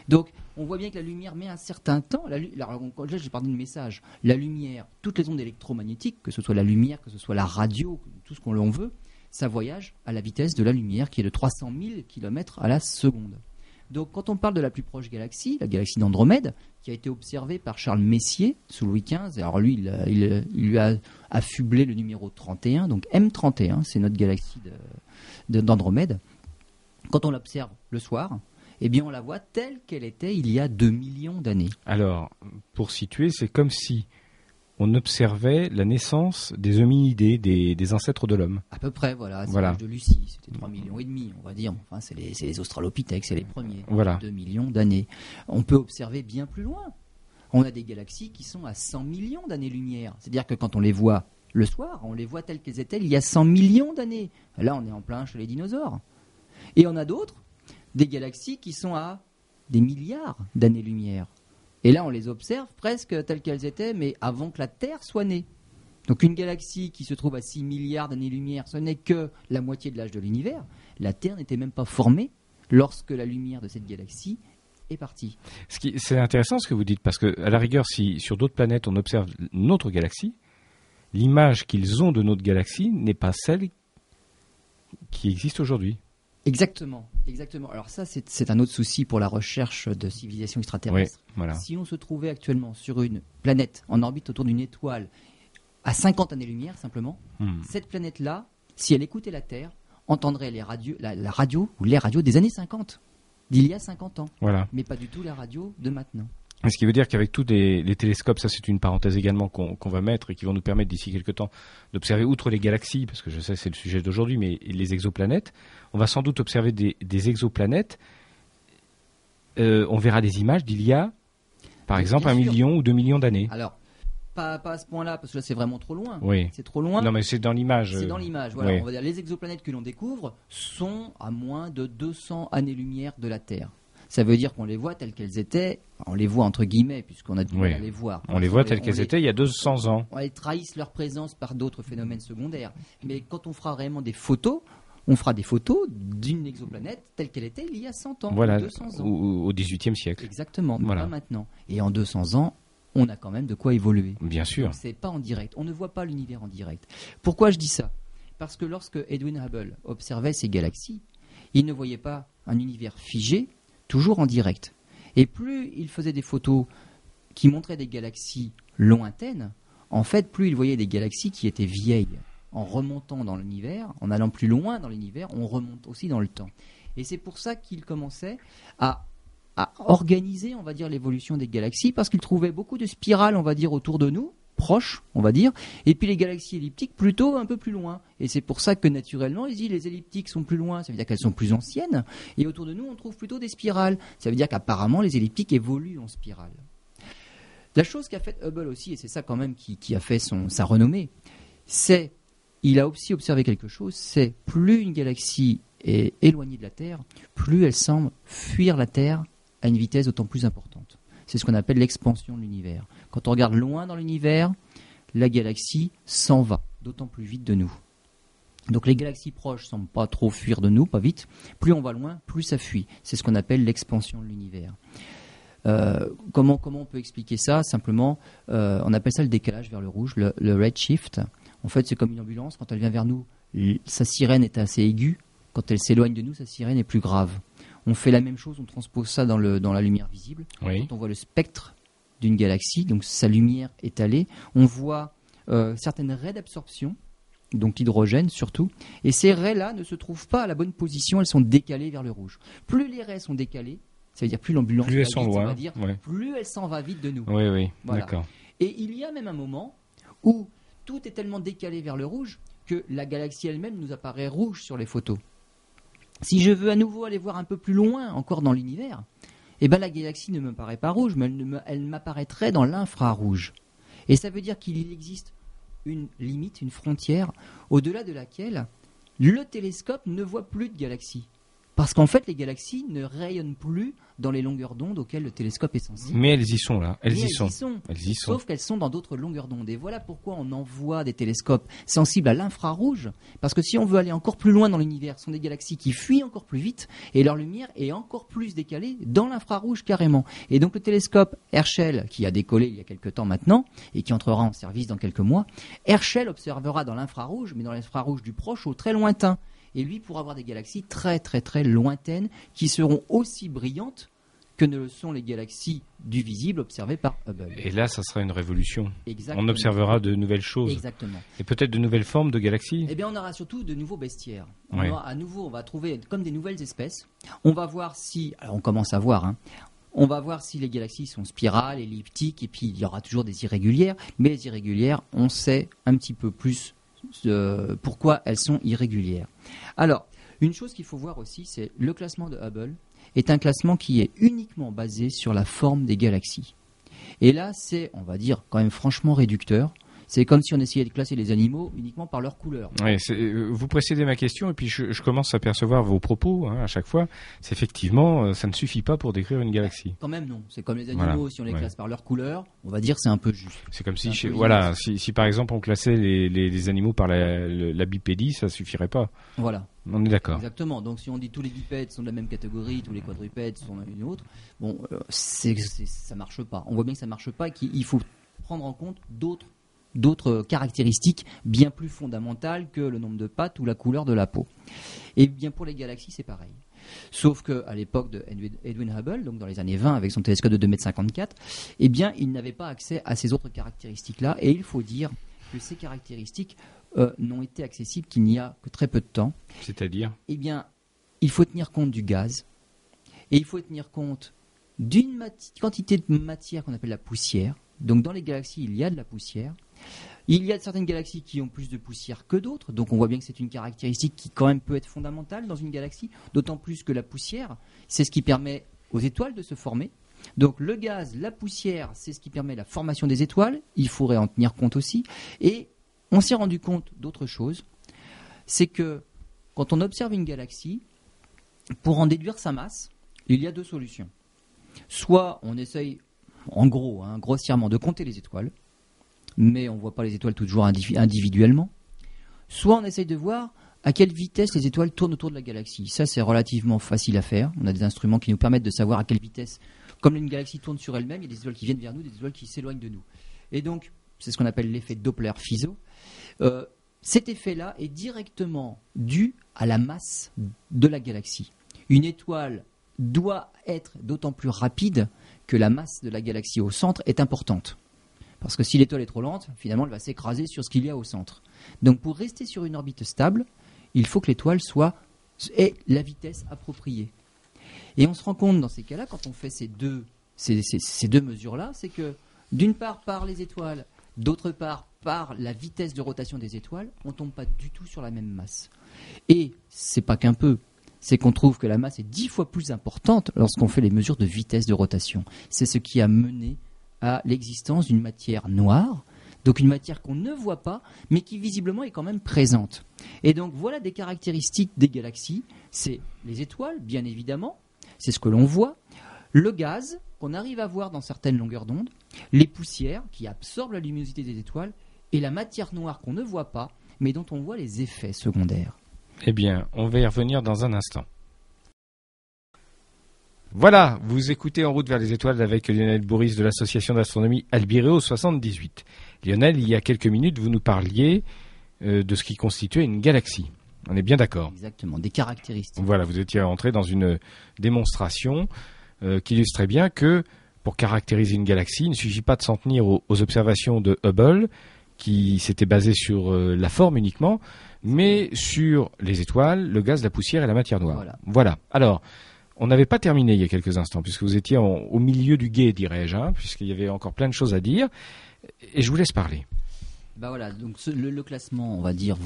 Donc, on voit bien que la lumière met un certain temps. La, là, j'ai parlé de message. La lumière, toutes les ondes électromagnétiques, que ce soit la lumière, que ce soit la radio, tout ce qu'on veut, ça voyage à la vitesse de la lumière qui est de 300 000 km à la seconde. Donc, quand on parle de la plus proche galaxie, la galaxie d'Andromède, qui a été observée par Charles Messier sous Louis XV, alors lui, il, lui a affublé le numéro 31, donc M31, c'est notre galaxie d'Andromède. Quand on l'observe le soir, eh bien on la voit telle qu'elle était il y a 2 millions d'années. Alors, pour situer, c'est comme si on observait la naissance des hominidés, des, ancêtres de l'homme. À peu près, voilà. C'est l'âge de Lucie, c'était 3 millions et demi, on va dire. Enfin, c'est les, les, australopithèques, c'est les premiers. Voilà. 2 millions d'années. On peut observer bien plus loin. On a des galaxies qui sont à 100 millions d'années-lumière. C'est-à-dire que quand on les voit le soir, on les voit telles qu'elles étaient il y a 100 millions d'années. Là, on est en plein chez les dinosaures. Et on a d'autres, des galaxies qui sont à des milliards d'années-lumière. Et là, on les observe presque telles qu'elles étaient, mais avant que la Terre soit née. Donc une galaxie qui se trouve à 6 milliards d'années-lumière, ce n'est que la moitié de l'âge de l'univers. La Terre n'était même pas formée lorsque la lumière de cette galaxie est partie. C'est intéressant ce que vous dites, parce que à la rigueur, si sur d'autres planètes on observe notre galaxie, l'image qu'ils ont de notre galaxie n'est pas celle qui existe aujourd'hui. Exactement, exactement. Alors ça, c'est un autre souci pour la recherche de civilisation extraterrestre. Si on se trouvait actuellement sur une planète en orbite autour d'une étoile à 50 années-lumière simplement, hmm. cette planète-là, si elle écoutait la Terre, entendrait les radios, la, radio ou les radios des années 50, d'il y a 50 ans. Voilà. Mais pas du tout la radio de maintenant. Ce qui veut dire qu'avec tous les, télescopes, ça c'est une parenthèse également qu'on va mettre et qui vont nous permettre d'ici quelques temps d'observer, outre les galaxies, parce que je sais c'est le sujet d'aujourd'hui, mais les exoplanètes, on va sans doute observer des, exoplanètes. Euh, on verra des images d'il y a, par exemple, un million ou deux millions d'années. Alors, pas, à ce point-là, parce que là c'est vraiment trop loin. Oui. C'est trop loin. Non, mais c'est dans l'image. C'est dans l'image. Voilà. On va dire les exoplanètes que l'on découvre sont à moins de 200 années-lumière de la Terre ça veut dire qu'on les voit telles qu'elles étaient. On les voit entre guillemets, puisqu'on a du mal à les voir. On les voit telles qu'elles étaient il y a 200 ans. Elles trahissent leur présence par d'autres phénomènes secondaires. Mais quand on fera vraiment des photos, on fera des photos d'une exoplanète telle qu'elle était il y a 100 ans, voilà, 200 ans. Au XVIIIe siècle. Exactement, voilà. pas maintenant. Et en 200 ans, on a quand même de quoi évoluer. Bien sûr. C'est pas en direct. On ne voit pas l'univers en direct. Pourquoi je dis ça? Parce que lorsque Edwin Hubble observait ces galaxies, il ne voyait pas un univers figé, toujours en direct. Et plus il faisait des photos qui montraient des galaxies lointaines, en fait, plus il voyait des galaxies qui étaient vieilles. En remontant dans l'univers, en allant plus loin dans l'univers, on remonte aussi dans le temps. Et c'est pour ça qu'il commençait à, organiser, on va l'évolution des galaxies, parce qu'il trouvait beaucoup de spirales, on va dire, autour de nous, proches, on va dire, et puis les galaxies elliptiques plutôt un peu plus loin. Et c'est pour ça que naturellement, les les elliptiques sont plus loin, ça veut dire qu'elles sont plus anciennes, et autour de nous, on trouve plutôt des spirales. Ça veut dire qu'apparemment, les elliptiques évoluent en spirale. La chose qu'a fait Hubble aussi, et c'est ça quand même qui, a fait son, sa renommée, c'est, il a aussi observé quelque chose, c'est plus une galaxie est éloignée de la Terre, plus elle semble fuir la Terre à une vitesse d'autant plus importante. C'est ce qu'on appelle l'expansion de l'univers. Quand on regarde loin dans l'univers, la galaxie s'en va, d'autant plus vite de nous. Donc les galaxies proches ne semblent pas trop fuir de nous, pas vite. Plus on va loin, plus ça fuit. C'est ce qu'on appelle l'expansion de l'univers. Euh, comment, comment on peut expliquer ça? Simplement, euh, on appelle ça le décalage vers le rouge, le, le redshift. En fait, c'est comme une ambulance. Quand elle vient vers nous, sa sirène est assez aiguë. Quand elle s'éloigne de nous, sa sirène est plus grave. On fait la même chose, on transpose ça dans, le, dans la lumière visible. Quand on voit le spectre d'une galaxie, donc sa lumière étalée, on voit euh, certaines raies d'absorption, donc l'hydrogène surtout, et ces raies-là ne se trouvent pas à la bonne position, elles sont décalées vers le rouge. Plus les raies sont décalées, ça veut dire plus l'ambulance plus elles sont loin, plus elle s'en va vite de nous. Oui, oui, d'accord. Et il y a même un moment où tout est tellement décalé vers le rouge que la galaxie elle-même nous apparaît rouge sur les photos. Si je veux à nouveau aller voir un peu plus loin encore dans l'univers, eh ben la galaxie ne me paraît pas rouge, mais elle, m'apparaîtrait dans l'infrarouge. Et ça veut dire qu'il existe une limite, une frontière, au-delà de laquelle le télescope ne voit plus de galaxies. Parce qu'en fait, les galaxies ne rayonnent plus dans les longueurs d'onde auxquelles le télescope est sensible. Mais elles y sont là, elles, y, sont. elles y sont. Sauf qu'elles sont dans d'autres longueurs d'onde. Et voilà pourquoi on envoie des télescopes sensibles à l'infrarouge. Parce que si on veut aller encore plus loin dans l'univers, ce sont des galaxies qui fuient encore plus vite et leur lumière est encore plus décalée dans l'infrarouge carrément. Et donc le télescope Herschel, qui a décollé il y a quelques temps maintenant et qui entrera en service dans quelques mois, Herschel observera dans l'infrarouge, mais dans l'infrarouge du proche au très lointain et lui pour avoir des galaxies très très très lointaines qui seront aussi brillantes que ne le sont les galaxies du visible observées par Hubble. Et là, ça sera une révolution. On observera de nouvelles choses. Exactement. Et peut-être de nouvelles formes de galaxies. Eh bien, on aura surtout de nouveaux bestiaires. On à nouveau, on va trouver comme des nouvelles espèces. On va voir si, alors on commence à voir, hein, on va voir si les galaxies sont spirales, elliptiques, et puis il y aura toujours des irrégulières. Mais les irrégulières, on sait un petit peu plus euh, pourquoi elles sont irrégulières. Alors, une chose qu'il faut voir aussi, c'est le classement de Hubble est un classement qui est uniquement basé sur la forme des galaxies. Et là, c'est, on va dire, quand même franchement réducteur. C'est comme si on essayait de classer les animaux uniquement par leur couleur. Euh, vous précédez ma question et puis je, commence à percevoir vos propos hein, à chaque fois. C'est effectivement, euh, ça ne suffit pas pour décrire une galaxie. Quand même non. C'est comme les animaux, si on les classe par leur couleur, on va dire c'est un peu juste. C'est comme si, voilà, si, par exemple on classait les, animaux par la, la, bipédie, ça suffirait pas. Voilà. On est d'accord. Exactement. Donc si on dit tous les bipèdes sont de la même catégorie, tous les quadrupèdes sont une autre, bon, euh, c'est, ça marche pas. On voit bien que ça marche pas et qu'il faut prendre en compte d'autres d'autres caractéristiques bien plus fondamentales que le nombre de pattes ou la couleur de la peau. Et bien pour les galaxies, c'est pareil. Sauf qu'à l'époque de Edwin Hubble, donc dans les années 20 avec son télescope de 2,54 m, eh bien, il n'avait pas accès à ces autres caractéristiques-là. Et il faut dire que ces caractéristiques euh, n'ont été accessibles qu'il n'y a que très peu de temps. C'est-à-dire? Eh bien, il faut tenir compte du gaz et il faut tenir compte d'une quantité de matière qu'on appelle la poussière. Donc dans les galaxies, il y a de la poussière. Il y a certaines galaxies qui ont plus de poussière que d'autres, donc on voit bien que c'est une caractéristique qui quand même peut être fondamentale dans une galaxie, d'autant plus que la poussière, c'est ce qui permet aux étoiles de se former. Donc le gaz, la poussière, c'est ce qui permet la formation des étoiles, il faudrait en tenir compte aussi. Et on s'est rendu compte d'autre chose, c'est que quand on observe une galaxie, pour en déduire sa masse, il y a deux solutions. Soit on essaye, en gros, hein, grossièrement, de compter les étoiles, mais on ne voit pas les étoiles toujours individuellement. Soit on essaye de voir à quelle vitesse les étoiles tournent autour de la galaxie. Ça, c'est relativement facile à faire. On a des instruments qui nous permettent de savoir à quelle vitesse, comme une galaxie tourne sur elle-même, il y a des étoiles qui viennent vers nous, des étoiles qui s'éloignent de nous. Et donc, c'est ce qu'on appelle l'effet Doppler-Fizeau. Euh, cet effet-là est directement dû à la masse de la galaxie. Une étoile doit être d'autant plus rapide que la masse de la galaxie au centre est importante. Parce que si l'étoile est trop lente, finalement, elle va s'écraser sur ce qu'il y a au centre. Donc pour rester sur une orbite stable, il faut que l'étoile soit ait la vitesse appropriée. Et on se rend compte dans ces cas-là, quand on fait ces deux, ces, deux mesures-là, c'est que d'une part par les étoiles, d'autre part par la vitesse de rotation des étoiles, on ne tombe pas du tout sur la même masse. Et c'est pas qu'un peu, c'est qu'on trouve que la masse est dix fois plus importante lorsqu'on fait les mesures de vitesse de rotation. C'est ce qui a mené à l'existence d'une matière noire, donc une matière qu'on ne voit pas, mais qui visiblement est quand même présente. Et donc voilà des caractéristiques des galaxies. C'est les étoiles, bien évidemment, c'est ce que l'on voit, le gaz qu'on arrive à voir dans certaines longueurs d'onde, les poussières qui absorbent la luminosité des étoiles, et la matière noire qu'on ne voit pas, mais dont on voit les effets secondaires. Eh bien, on va y revenir dans un instant. Voilà, vous écoutez En route vers les étoiles avec Lionel Bourris de l'association d'astronomie Albireo 78. Lionel, il y a quelques minutes, vous nous parliez euh, de ce qui constituait une galaxie. On est bien d'accord Exactement, des caractéristiques. Voilà, vous étiez entré dans une démonstration euh, qui illustrait bien que pour caractériser une galaxie, il ne suffit pas de s'en tenir aux, observations de Hubble, qui s'était basé sur euh, la forme uniquement, mais sur les étoiles, le gaz, la poussière et la matière noire. Voilà. voilà. Alors, on n'avait pas terminé il y a quelques instants, puisque vous étiez au milieu du guet, dirais-je, hein, puisqu'il y avait encore plein de choses à dire. Et je vous laisse parler. Bah voilà, donc le, classement, on va dire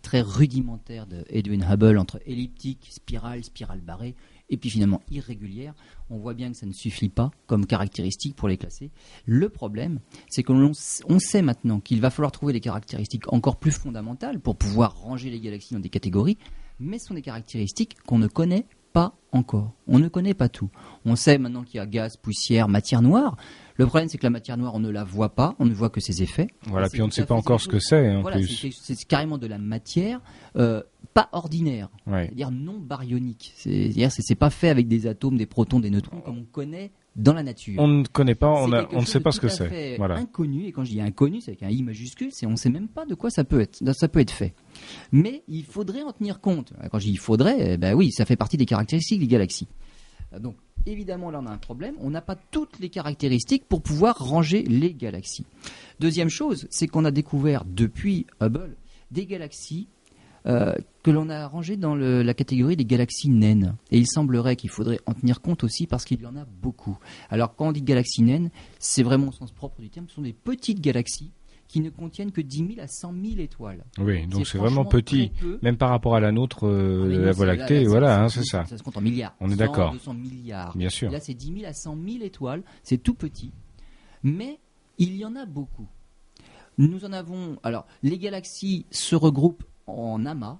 très rudimentaire de Edwin Hubble entre elliptique, spirale, spirale barrée, et puis finalement irrégulière, on voit bien que ça ne suffit pas comme caractéristique pour les classer. Le problème, c'est que l'on on sait maintenant qu'il va falloir trouver des caractéristiques encore plus fondamentales pour pouvoir ranger les galaxies dans des catégories, mais ce sont des caractéristiques qu'on ne connaît pas encore. On ne connaît pas tout. On sait maintenant qu'il y a gaz, poussière, matière noire. Le problème, c'est que la matière noire, on ne la voit pas, on ne voit que ses effets. Voilà, puis on ne sait pas encore ce que c'est Voilà, c'est carrément de la matière euh, pas ordinaire, Ouais. c'est-à-dire non baryonique. C'est-à-dire c'est pas fait avec des atomes, des protons, des neutrons comme on connaît dans la nature. On ne connaît pas, on, a- ne sait pas ce que c'est. Voilà. Inconnu, et quand je dis inconnu, c'est avec un i majuscule, c'est on sait même pas de quoi ça peut être, ça peut être fait. Mais il faudrait en tenir compte. Quand je dis il faudrait, eh ben oui, ça fait partie des caractéristiques des galaxies. Donc évidemment là on a un problème, on n'a pas toutes les caractéristiques pour pouvoir ranger les galaxies. Deuxième chose, c'est qu'on a découvert depuis Hubble des galaxies euh, que l'on a rangées dans la catégorie des galaxies naines. Et il semblerait qu'il faudrait en tenir compte aussi parce qu'il y en a beaucoup. Alors quand on dit galaxies naines, c'est vraiment au sens propre du terme, ce sont des petites galaxies qui ne contiennent que 10 000 à 100 000 étoiles. Oui, donc c'est vraiment petit. peu. Même par rapport à la nôtre, euh, Ah, mais la Voie lactée, là, voilà, hein, c'est- ça. Ça se compte en milliards. On est 100, d'accord. 200 milliards. Bien sûr. Là, c'est 10 000 à 100 000 étoiles. C'est tout petit. Mais il y en a beaucoup. Nous en avons. Alors, les galaxies se regroupent en amas.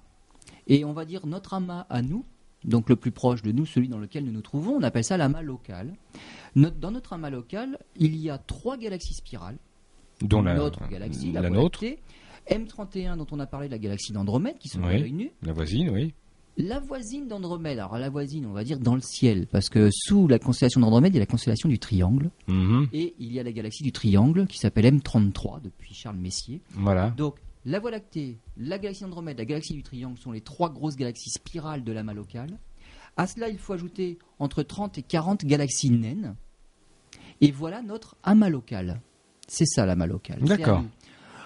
Et on va dire notre amas à nous, donc le plus proche de nous, celui dans lequel nous nous trouvons, on appelle ça l'amas local. Dans notre amas local, il y a trois galaxies spirales Dont la, notre galaxie, la, nôtre, lactée, M31 dont on a parlé, la galaxie d'Andromède, qui se voit Oui. à l'œil nu, la voisine, oui. la voisine d'Andromède, alors la voisine, on va dire dans le ciel, parce que sous la constellation d'Andromède, il y a la constellation du Triangle, Mhm. et il y a la galaxie du Triangle qui s'appelle M33 depuis Charles Messier. Voilà. Donc la Voie lactée, la galaxie d'Andromède, la galaxie du Triangle sont les trois grosses galaxies spirales de l'amas local. À cela, il faut ajouter entre 30 et 40 galaxies naines, et voilà notre amas local. C'est ça l'amas local. C'est D'accord.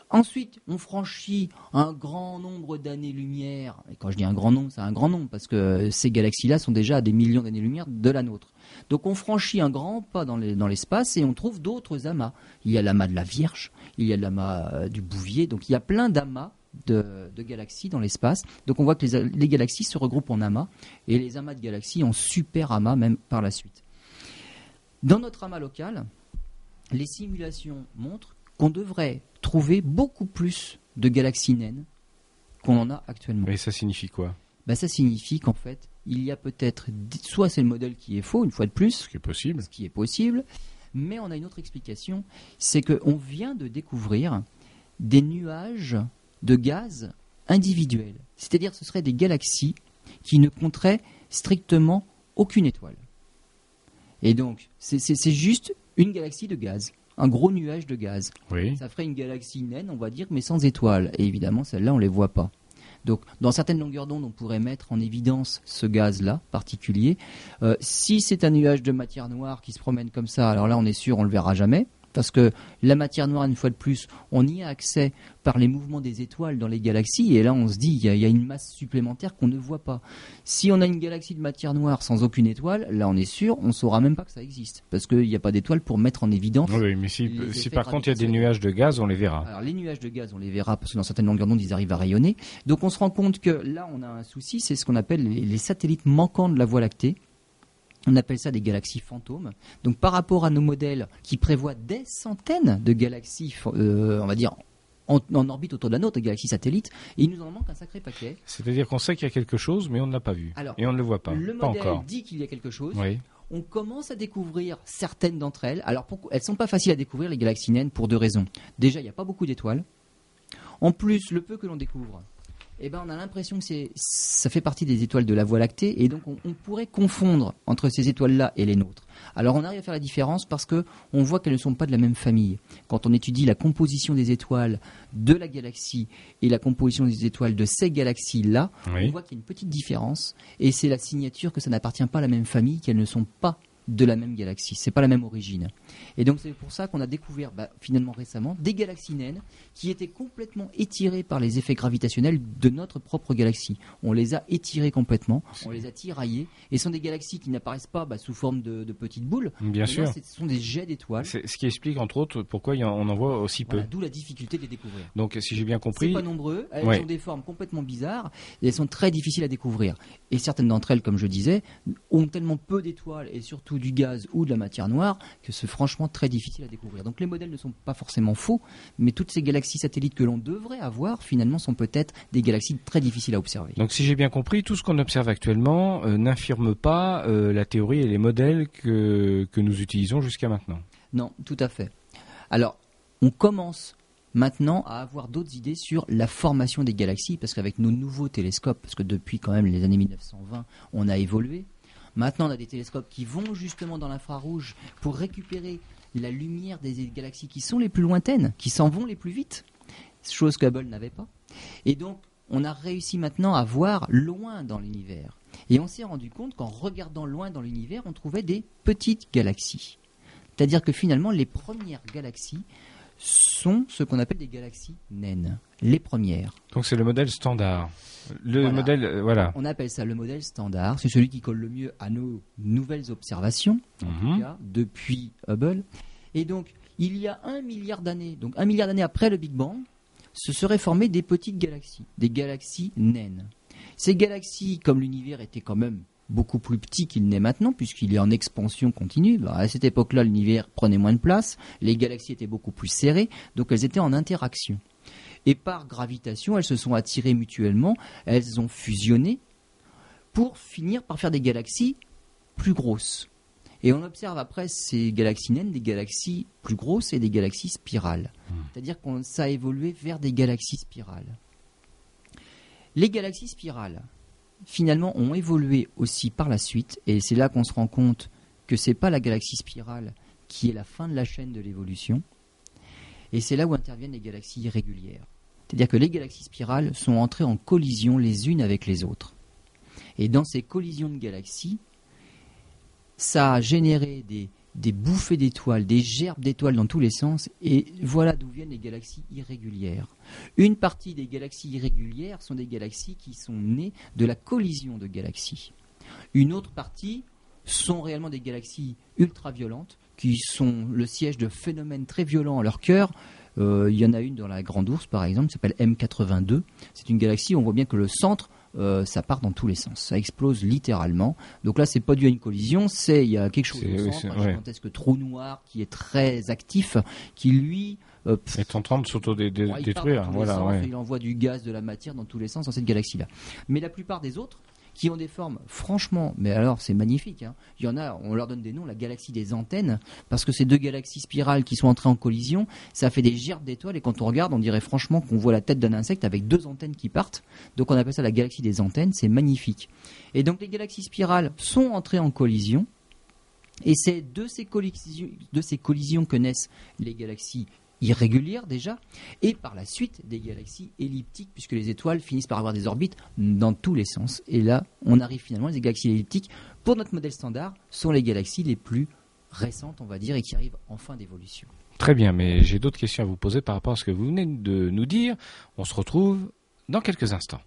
Ensuite, on franchit un grand nombre d'années-lumière. Et quand je dis un grand nombre, c'est un grand nombre, parce que ces galaxies-là sont déjà à des millions d'années-lumière de la nôtre. Donc on franchit un grand pas dans les- dans l'espace et on trouve d'autres amas. Il y a l'amas de la Vierge, il y a l'amas euh, du Bouvier, donc il y a plein d'amas de, de galaxies dans l'espace. Donc on voit que les, les galaxies se regroupent en amas, et les amas de galaxies en super amas même par la suite. Dans notre amas local, les simulations montrent qu'on devrait trouver beaucoup plus de galaxies naines qu'on en a actuellement. Mais ça signifie quoi? Bah, ça signifie qu'en fait, il y a peut-être, soit c'est le modèle qui est faux, une fois de plus, Ce qui est possible. ce qui est possible, mais on a une autre explication, c'est qu'on vient de découvrir des nuages de gaz individuels. C'est-à-dire ce seraient des galaxies qui ne compteraient strictement aucune étoile. Et donc, c'est juste une galaxie de gaz, un gros nuage de gaz. Oui. Ça ferait une galaxie naine, on va dire, mais sans étoiles. Et évidemment, celle-là, on les voit pas. Donc, dans certaines longueurs d'onde, on pourrait mettre en évidence ce gaz-là particulier. Euh, si c'est un nuage de matière noire qui se promène comme ça, alors là, on est sûr, on le verra jamais. Parce que la matière noire, une fois de plus, on y a accès par les mouvements des étoiles dans les galaxies. Et là, on se dit, il y, a- il y a une masse supplémentaire qu'on ne voit pas. Si on a une galaxie de matière noire sans aucune étoile, là, on est sûr, on saura même pas que ça existe. Parce qu'il n'y a pas d'étoile pour mettre en évidence Oui, mais si, si par contre il y a des nuages de gaz, on les verra. alors les nuages de gaz, on les verra parce que dans certaines longueurs d'onde, ils arrivent à rayonner. Donc on se rend compte que là, on a un souci, c'est ce qu'on appelle les, les satellites manquants de la Voie lactée. On appelle ça des galaxies fantômes. Donc par rapport à nos modèles qui prévoient des centaines de galaxies, euh, on va dire, en, en orbite autour de la nôtre, des galaxies satellites, il nous en manque un sacré paquet. C'est-à-dire qu'on sait qu'il y a quelque chose, mais on ne l'a pas vu. Alors, Et on ne le voit pas. Le pas modèle encore. dit qu'il y a quelque chose. Oui. on commence à découvrir certaines d'entre elles. Alors, elles sont pas faciles à découvrir, les galaxies naines, pour deux raisons. Déjà, il n'y a pas beaucoup d'étoiles. En plus, le peu que l'on découvre, eh ben, on a l'impression que c'est, ça fait partie des étoiles de la Voie lactée, et donc on, on pourrait confondre entre ces étoiles-là et les nôtres. Alors, on arrive à faire la différence parce que on voit qu'elles ne sont pas de la même famille. Quand on étudie la composition des étoiles de la galaxie et la composition des étoiles de ces galaxies-là, Oui. on voit qu'il y a une petite différence, et c'est la signature que ça n'appartient pas à la même famille, qu'elles ne sont pas de la même galaxie. C'est pas la même origine. Et donc c'est pour ça qu'on a découvert bah, finalement récemment des galaxies naines qui étaient complètement étirées par les effets gravitationnels de notre propre galaxie. On les a étirées complètement, on les a tiraillées, et ce sont des galaxies qui n'apparaissent pas bah, sous forme de, petites boules. Bien sûr. ce sont des jets d'étoiles. Ce qui explique entre autres pourquoi on en voit aussi peu. D'où la difficulté de les découvrir. Donc si j'ai bien compris, pas nombreux. Elles ont des formes complètement bizarres et elles sont très difficiles à découvrir. Et certaines d'entre elles, comme je disais, ont tellement peu d'étoiles et surtout du gaz ou de la matière noire que c'est franchement très difficile à découvrir. Donc les modèles ne sont pas forcément faux, mais toutes ces galaxies satellites que l'on devrait avoir finalement sont peut-être des galaxies très difficiles à observer. Donc si j'ai bien compris, tout ce qu'on observe actuellement euh, n'infirme pas euh, la théorie et les modèles que, que nous utilisons jusqu'à maintenant. Non, tout à fait. Alors, on commence maintenant à avoir d'autres idées sur la formation des galaxies, parce qu'avec nos nouveaux télescopes, parce que depuis quand même les années 1920, on a évolué, Maintenant, on a des télescopes qui vont justement dans l'infrarouge pour récupérer la lumière des galaxies qui sont les plus lointaines, qui s'en vont les plus vite, chose que Hubble n'avait pas. Et donc, on a réussi maintenant à voir loin dans l'univers. Et on s'est rendu compte qu'en regardant loin dans l'univers, on trouvait des petites galaxies. C'est-à-dire que finalement, les premières galaxies sont ce qu'on appelle des galaxies naines, les premières. Donc c'est le modèle standard. Le modèle, euh, voilà. On appelle ça le modèle standard. C'est celui qui colle le mieux à nos nouvelles observations, mhm. depuis Hubble. Et donc, il y a un milliard d'années, donc un milliard d'années après le Big Bang, se seraient formées des petites galaxies, des galaxies naines. Ces galaxies, comme l'univers était quand même beaucoup plus petit qu'il n'est maintenant, puisqu'il est en expansion continue. À cette époque-là, l'univers prenait moins de place, les galaxies étaient beaucoup plus serrées, donc elles étaient en interaction. Et par gravitation, elles se sont attirées mutuellement, elles ont fusionné pour finir par faire des galaxies plus grosses. Et on observe après ces galaxies naines des galaxies plus grosses et des galaxies spirales. Hmm. C'est-à-dire que ça a évolué vers des galaxies spirales. Les galaxies spirales, finalement ont évolué aussi par la suite, et c'est là qu'on se rend compte que c'est pas la galaxie spirale qui est la fin de la chaîne de l'évolution, et c'est là où interviennent les galaxies irrégulières. C'est-à-dire que les galaxies spirales sont entrées en collision les unes avec les autres. Et dans ces collisions de galaxies, ça a généré des des bouffées d'étoiles, des gerbes d'étoiles dans tous les sens, et voilà d'où viennent les galaxies irrégulières. Une partie des galaxies irrégulières sont des galaxies qui sont nées de la collision de galaxies. Une autre partie sont réellement des galaxies ultraviolentes, qui sont le siège de phénomènes très violents à leur cœur. Euh, il y en a une dans la Grande Ourse, par exemple, qui s'appelle M82. C'est une galaxie où on voit bien que le centre euh, ça part dans tous les sens. Ça explose littéralement. Donc là, c'est pas dû à une collision, c'est il y a quelque chose au centre, un gigantesque trou noir qui est très actif, qui lui euh, est en train de s'auto-détruire. Voilà, Il envoie du gaz, de la matière dans tous les sens dans cette galaxie-là. Mais la plupart des autres, qui ont des formes, franchement, mais alors c'est magnifique. Hein. Il y en a, on leur donne des noms, la galaxie des antennes, parce que ces deux galaxies spirales qui sont entrées en collision, ça fait des gerbes d'étoiles, et quand on regarde, on dirait franchement qu'on voit la tête d'un insecte avec deux antennes qui partent. Donc on appelle ça la galaxie des antennes, c'est magnifique. Et donc les galaxies spirales sont entrées en collision, et c'est de ces, de ces collisions que naissent les galaxies irrégulières déjà, et par la suite des galaxies elliptiques, puisque les étoiles finissent par avoir des orbites dans tous les sens. Et là, on arrive finalement, les galaxies elliptiques, pour notre modèle standard, sont les galaxies les plus récentes, on va dire, et qui arrivent en fin d'évolution. Très bien, mais j'ai d'autres questions à vous poser par rapport à ce que vous venez de nous dire. On se retrouve dans quelques instants.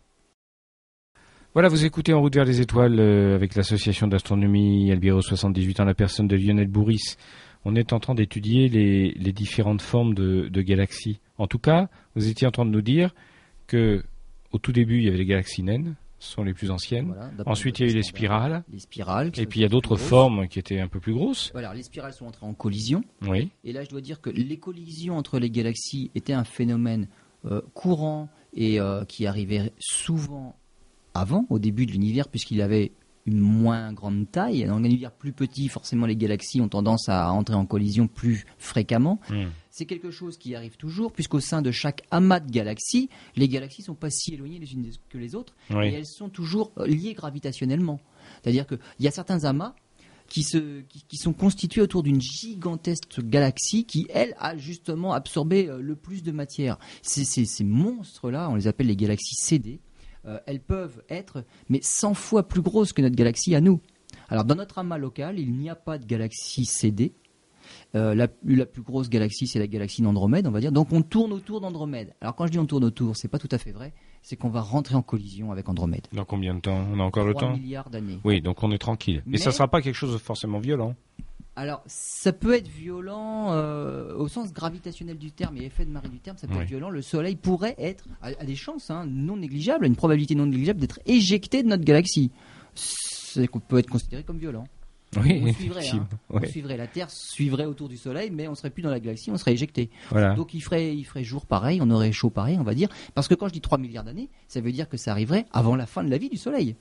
Voilà, vous écoutez En route vers les étoiles euh, avec l'association d'astronomie Albiro 78 en la personne de Lionel Bourris on est en train d'étudier les, différentes formes de, galaxies. En tout cas, vous étiez en train de nous dire que au tout début, il y avait les galaxies naines, ce sont les plus anciennes. Ensuite, il y a eu les spirales. Les spirales. Et puis il y a d'autres formes qui étaient un peu plus grosses. Voilà, les spirales sont entrées en collision. Oui. Et là, je dois dire que les collisions entre les galaxies étaient un phénomène euh, courant et euh, qui arrivait souvent avant, au début de l'univers, puisqu'il avait une moins grande taille. Dans un univers plus petit, forcément, les galaxies ont tendance à entrer en collision plus fréquemment. Hmm. C'est quelque chose qui arrive toujours, puisqu'au sein de chaque amas de galaxies, les galaxies ne sont pas si éloignées les unes que les autres, et elles sont toujours euh, liées gravitationnellement. C'est-à-dire qu'il y a certains amas qui, se, qui, sont constitués autour d'une gigantesque galaxie qui, elle, a justement absorbé euh, le plus de matière. ces monstres-là, on les appelle les galaxies CD, euh, elles peuvent être mais 100 fois plus grosses que notre galaxie à nous. Alors dans notre amas local, il n'y a pas de galaxie CD. Euh, la, la plus grosse galaxie, c'est la galaxie d'Andromède, on va dire. Donc on tourne autour d'Andromède. Alors quand je dis on tourne autour, c'est pas tout à fait vrai. C'est qu'on va rentrer en collision avec Andromède. Dans combien de temps? On a encore le 3 temps? milliards d'années. Oui, donc on est tranquille. Mais- Et ça sera pas quelque chose de forcément violent. Alors, ça peut être violent euh, au sens gravitationnel du terme et effet de marée du terme, ça peut Oui. être violent. Le Soleil pourrait être, a, a des chances hein, non négligeables, une probabilité non négligeable d'être éjecté de notre galaxie. C'est qu'on peut être considéré comme violent. Oui, On suivrait, hein. On suivrait la Terre, suivrait autour du Soleil, mais on serait plus dans la galaxie, on serait éjecté. Voilà. Donc il ferait, il ferait jour pareil, on aurait chaud pareil, on va dire. Parce que quand je dis 3 milliards d'années, ça veut dire que ça arriverait avant la fin de la vie du Soleil.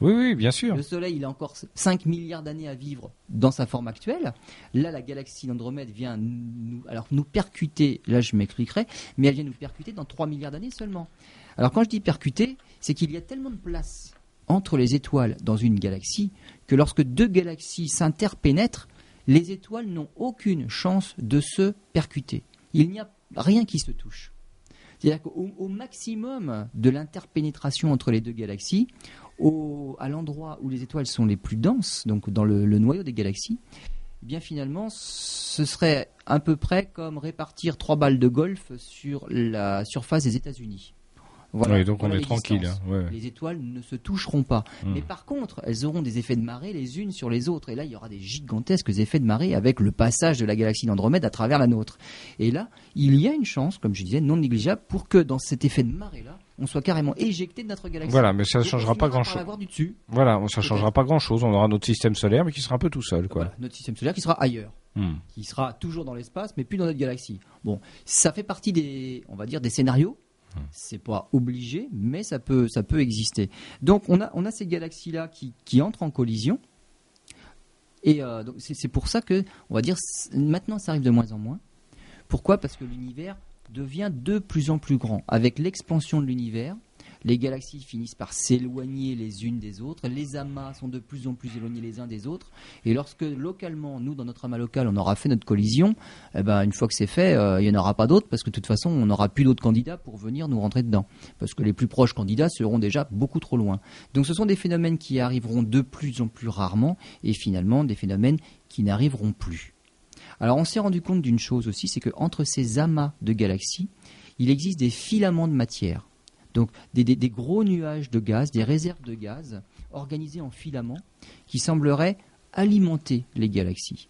Oui, oui, bien sûr. Le Soleil, il a encore 5 milliards d'années à vivre dans sa forme actuelle. Là, la galaxie d'Andromède vient nous, alors nous percuter, là je m'expliquerai, mais elle vient nous percuter dans 3 milliards d'années seulement. Alors quand je dis percuter, c'est qu'il y a tellement de place entre les étoiles dans une galaxie que lorsque deux galaxies s'interpénètrent, les étoiles n'ont aucune chance de se percuter. Il n'y a rien qui se touche. C'est-à-dire qu'au au maximum de l'interpénétration entre les deux galaxies, au- à l'endroit où les étoiles sont les plus denses, donc dans le, le noyau des galaxies, eh bien finalement, ce serait à peu près comme répartir trois balles de golf sur la surface des États-Unis. Voilà, donc on est les tranquille. hein. Ouais. Les étoiles ne se toucheront pas. Hmm. Mais par contre, elles auront des effets de marée les unes sur les autres. Et là, il y aura des gigantesques effets de marée avec le passage de la galaxie d'Andromède à travers la nôtre. Et là, il y a une chance, comme je disais, non négligeable, pour que dans cet effet de marée-là, on soit carrément éjecté de notre galaxie. Voilà, mais ça ne changera pas grand-chose. l'avoir du dessus. Voilà, ça changera pas grand-chose. On aura notre système solaire, mais qui sera un peu tout seul, quoi. Voilà, notre système solaire qui sera ailleurs. Hmm. qui sera toujours dans l'espace, mais plus dans notre galaxie. Bon, ça fait partie des, on va dire, des scénarios. C'est pas obligé, mais ça peut, ça peut exister. Donc on a, on a ces galaxies-là qui, qui entrent en collision. Et euh, donc, c'est pour ça que, on va dire, maintenant ça arrive de moins en moins. Pourquoi? Parce que l'univers devient de plus en plus grand. Avec l'expansion de l'univers, les galaxies finissent par s'éloigner les unes des autres, les amas sont de plus en plus éloignés les uns des autres, et lorsque localement, nous dans notre amas local, on aura fait notre collision, eh ben, une fois que c'est fait, euh, il n'y en aura pas d'autres, parce que de toute façon, on n'aura plus d'autres candidats pour venir nous rentrer dedans, parce que les plus proches candidats seront déjà beaucoup trop loin. Donc ce sont des phénomènes qui arriveront de plus en plus rarement, et finalement des phénomènes qui n'arriveront plus. Alors on s'est rendu compte d'une chose aussi, c'est qu'entre ces amas de galaxies, il existe des filaments de matière. Donc des, gros nuages de gaz, des réserves de gaz organisées en filaments qui sembleraient alimenter les galaxies.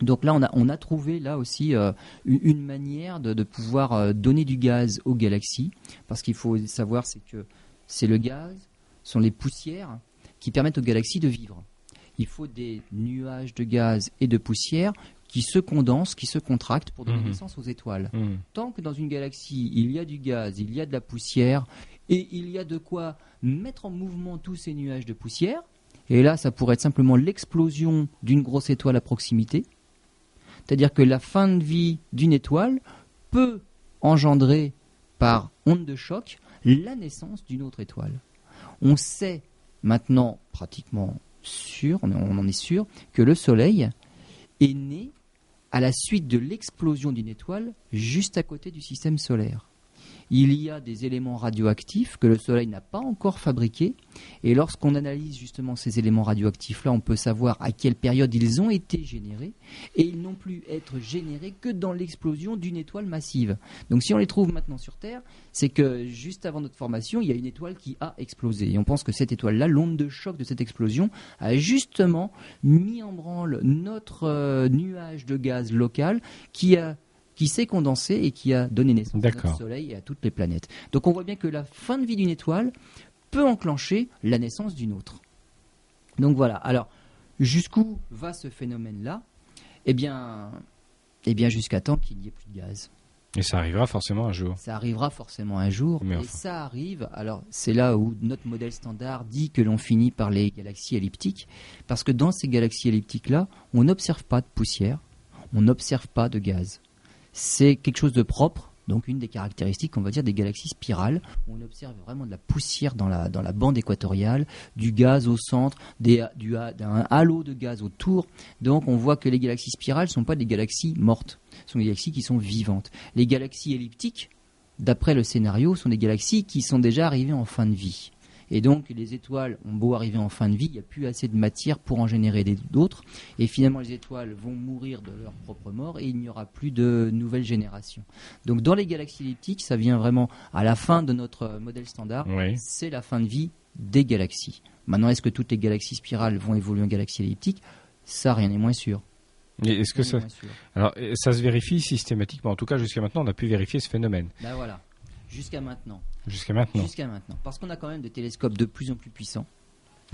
Donc là, on a, trouvé là aussi euh, une, manière de, de pouvoir euh, donner du gaz aux galaxies, parce qu'il faut savoir c'est que c'est le gaz, sont les poussières qui permettent aux galaxies de vivre. Il faut des nuages de gaz et de poussière qui se condensent, qui se contractent pour donner Mhm. naissance aux étoiles Hmm. tant que dans une galaxie, il y a du gaz, il y a de la poussière, et il y a de quoi mettre en mouvement tous ces nuages de poussière, et là, ça pourrait être simplement l'explosion d'une grosse étoile à proximité. C'est-à-dire que la fin de vie d'une étoile peut engendrer, par onde de choc, la naissance d'une autre étoile. On sait maintenant, pratiquement sûr, on en est sûr, que le Soleil est né à la suite de l'explosion d'une étoile juste à côté du système solaire. Il y a des éléments radioactifs que le Soleil n'a pas encore fabriqués, et lorsqu'on analyse justement ces éléments radioactifs-là, on peut savoir à quelle période ils ont été générés, et ils n'ont plus être générés que dans l'explosion d'une étoile massive. Donc si on les trouve maintenant sur Terre, c'est que juste avant notre formation, il y a une étoile qui a explosé, et on pense que cette étoile-là, l'onde de choc de cette explosion, a justement mis en branle notre euh, nuage de gaz local qui a qui s'est condensé et qui a donné naissance notre Soleil et à toutes les planètes. Donc on voit bien que la fin de vie d'une étoile peut enclencher la naissance d'une autre. Donc voilà. Alors jusqu'où va ce phénomène-là? Eh bien, eh bien jusqu'à temps qu'il n'y ait plus de gaz. Et ça arrivera forcément un jour. Ça arrivera forcément un jour. Mais et ça arrive. Alors, c'est là où notre modèle standard dit que l'on finit par les galaxies elliptiques. Parce que dans ces galaxies elliptiques-là, on n'observe pas de poussière, on n'observe pas de gaz. C'est quelque chose de propre. Donc, une des caractéristiques, on va dire, des galaxies spirales. On observe vraiment de la poussière dans la, bande équatoriale, du gaz au centre, du, un halo de gaz autour. Donc, on voit que les galaxies spirales ne sont pas des galaxies mortes. Ce sont des galaxies qui sont vivantes. Les galaxies elliptiques, d'après le scénario, sont des galaxies qui sont déjà arrivées en fin de vie. Et donc, les étoiles ont beau arriver en fin de vie, il n'y a plus assez de matière pour en générer d'autres. Et finalement, les étoiles vont mourir de leur propre mort et il n'y aura plus de nouvelles générations. Donc, dans les galaxies elliptiques, ça vient vraiment à la fin de notre modèle standard. C'est la fin de vie des galaxies. Maintenant, est-ce que toutes les galaxies spirales vont évoluer en galaxies elliptiques? Ça, rien n'est moins sûr. Est-ce que ça, alors ça se vérifie systématiquement En tout cas, jusqu'à maintenant, on a pu vérifier ce phénomène. Ben voilà, jusqu'à maintenant. Jusqu'à maintenant. Jusqu'à maintenant, parce qu'on a quand même des télescopes de plus en plus puissants.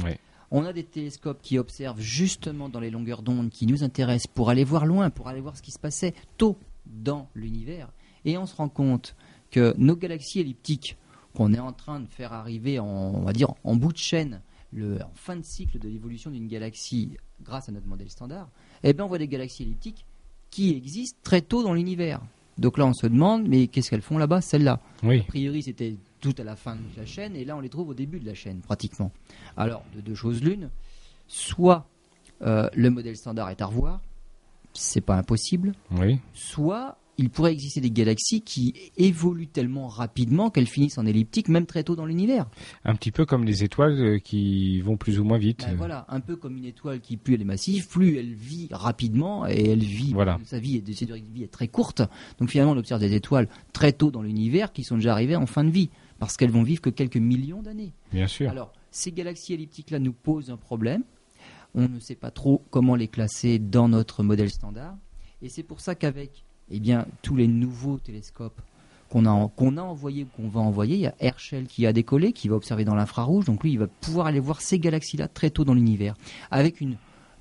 Oui. On a des télescopes qui observent justement dans les longueurs d'onde qui nous intéressent pour aller voir loin, pour aller voir ce qui se passait tôt dans l'univers. Et on se rend compte que nos galaxies elliptiques qu'on est en train de faire arriver en, on va dire, en bout de chaîne, le, en fin de cycle de l'évolution d'une galaxie grâce à notre modèle standard, eh bien on voit des galaxies elliptiques qui existent très tôt dans l'univers. Donc là, on se demande, mais qu'est-ce qu'elles font là-bas, celles-là? Oui. A priori, c'était tout à la fin de la chaîne, et là, on les trouve au début de la chaîne, pratiquement. Alors, de deux choses l'une, soit euh, le modèle standard est à revoir, c'est pas impossible, oui. soit il pourrait exister des galaxies qui évoluent tellement rapidement qu'elles finissent en elliptique, même très tôt dans l'univers. Un petit peu comme les étoiles euh, qui vont plus ou moins vite. Ben voilà, un peu comme une étoile qui, plus elle est massive, plus elle vit rapidement et elle vit, voilà. sa vie est, sa vie est très courte. Donc finalement, on observe des étoiles très tôt dans l'univers qui sont déjà arrivées en fin de vie, parce qu'elles vont vivre que quelques millions d'années. Bien sûr. Alors, ces galaxies elliptiques-là nous posent un problème. On ne sait pas trop comment les classer dans notre modèle standard. Et c'est pour ça qu'avec eh bien, tous les nouveaux télescopes qu'on a, envoyés ou qu'on va envoyer, il y a Herschel qui a décollé, qui va observer dans l'infrarouge, donc lui, il va pouvoir aller voir ces galaxies-là très tôt dans l'univers, avec une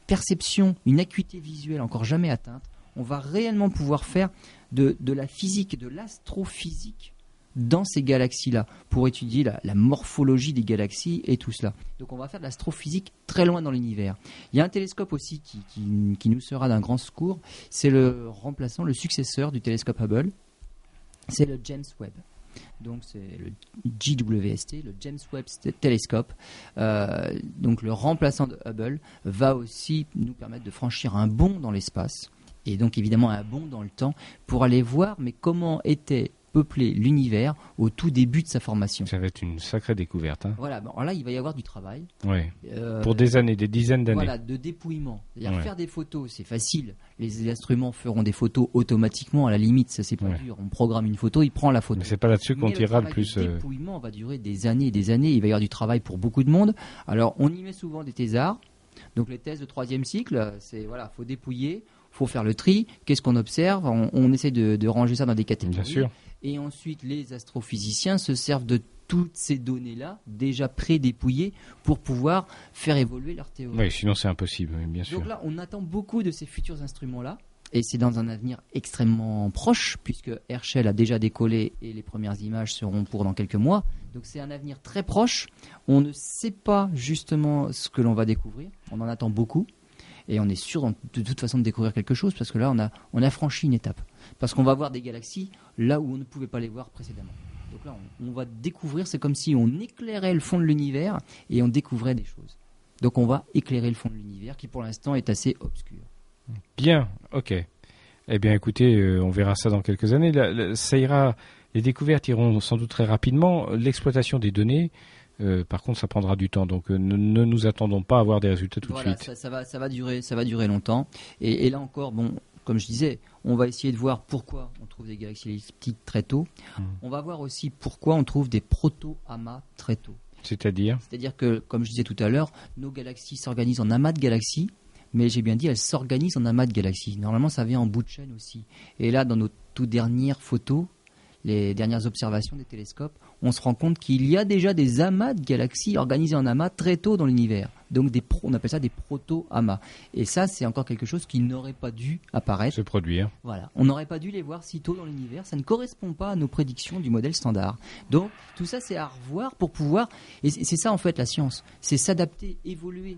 perception, une acuité visuelle encore jamais atteinte. On va réellement pouvoir faire de la physique, de l'astrophysique dans ces galaxies-là pour étudier la, morphologie des galaxies et tout cela. Donc on va faire de l'astrophysique très loin dans l'univers. Il y a un télescope aussi qui, qui, nous sera d'un grand secours. C'est le remplaçant, le successeur du télescope Hubble. C'est le James Webb. Donc c'est le JWST, le James Webb Telescope. Euh, donc le remplaçant de Hubble va aussi nous permettre de franchir un bond dans l'espace et donc évidemment un bond dans le temps pour aller voir mais comment était peupler l'univers au tout début de sa formation. Ça va être une sacrée découverte. Hein. Voilà, alors là, il va y avoir du travail. Euh, Pour des années, des dizaines d'années. Voilà, de dépouillement. C'est-à-dire faire des photos, c'est facile. Les instruments feront des photos automatiquement, à la limite, ça c'est pas dur. On programme une photo, il prend la photo. Mais c'est pas là-dessus qu'on tirera le plus. Le euh, dépouillement va durer des années et des années. Il va y avoir du travail pour beaucoup de monde. Alors, on y met souvent des thésards. Donc les thèses de troisième cycle, c'est voilà, faut dépouiller, faut faire le tri. Qu'est-ce qu'on observe? On, essaie de, de, ranger ça dans des catégories. Bien sûr. Et ensuite, les astrophysiciens se servent de toutes ces données-là, déjà pré-dépouillées, pour pouvoir faire évoluer leur théorie. Oui, sinon c'est impossible, bien sûr. Donc là, on attend beaucoup de ces futurs instruments-là. Et c'est dans un avenir extrêmement proche, puisque Herschel a déjà décollé et les premières images seront pour dans quelques mois. Donc c'est un avenir très proche. On ne sait pas justement ce que l'on va découvrir. On en attend beaucoup. Et on est sûr de toute façon de découvrir quelque chose, parce que là, on a, on a franchi une étape. Parce qu'on va voir des galaxies là où on ne pouvait pas les voir précédemment. Donc là, on, va découvrir, c'est comme si on éclairait le fond de l'univers et on découvrait des choses. Donc on va éclairer le fond de l'univers qui pour l'instant est assez obscur. Bien, ok. Eh bien écoutez, euh, on verra ça dans quelques années. ça ira, les découvertes iront sans doute très rapidement. L'exploitation des données, euh, par contre, ça prendra du temps, donc euh, ne, nous attendons pas à avoir des résultats tout de suite. Ça, ça, va, ça va durer, ça va durer longtemps. Et, et là encore, bon, comme je disais, on va essayer de voir pourquoi on trouve des galaxies elliptiques très tôt. Hmm. On va voir aussi pourquoi on trouve des proto-amas très tôt. C'est-à-dire C'est-à-dire que, comme je disais tout à l'heure, nos galaxies s'organisent en amas de galaxies, mais j'ai bien dit, elles s'organisent en amas de galaxies. Normalement, ça vient en bout de chaîne aussi. Et là, dans nos toutes dernières photos, les dernières observations des télescopes, on se rend compte qu'il y a déjà des amas de galaxies organisés en amas très tôt dans l'univers. Donc des on appelle ça des proto-amas. Et ça, c'est encore quelque chose qui n'aurait pas dû apparaître. Se produire. Voilà. On n'aurait pas dû les voir si tôt dans l'univers. Ça ne correspond pas à nos prédictions du modèle standard. Donc tout ça, c'est à revoir pour pouvoir. Et c'est ça en fait la science. C'est s'adapter, évoluer.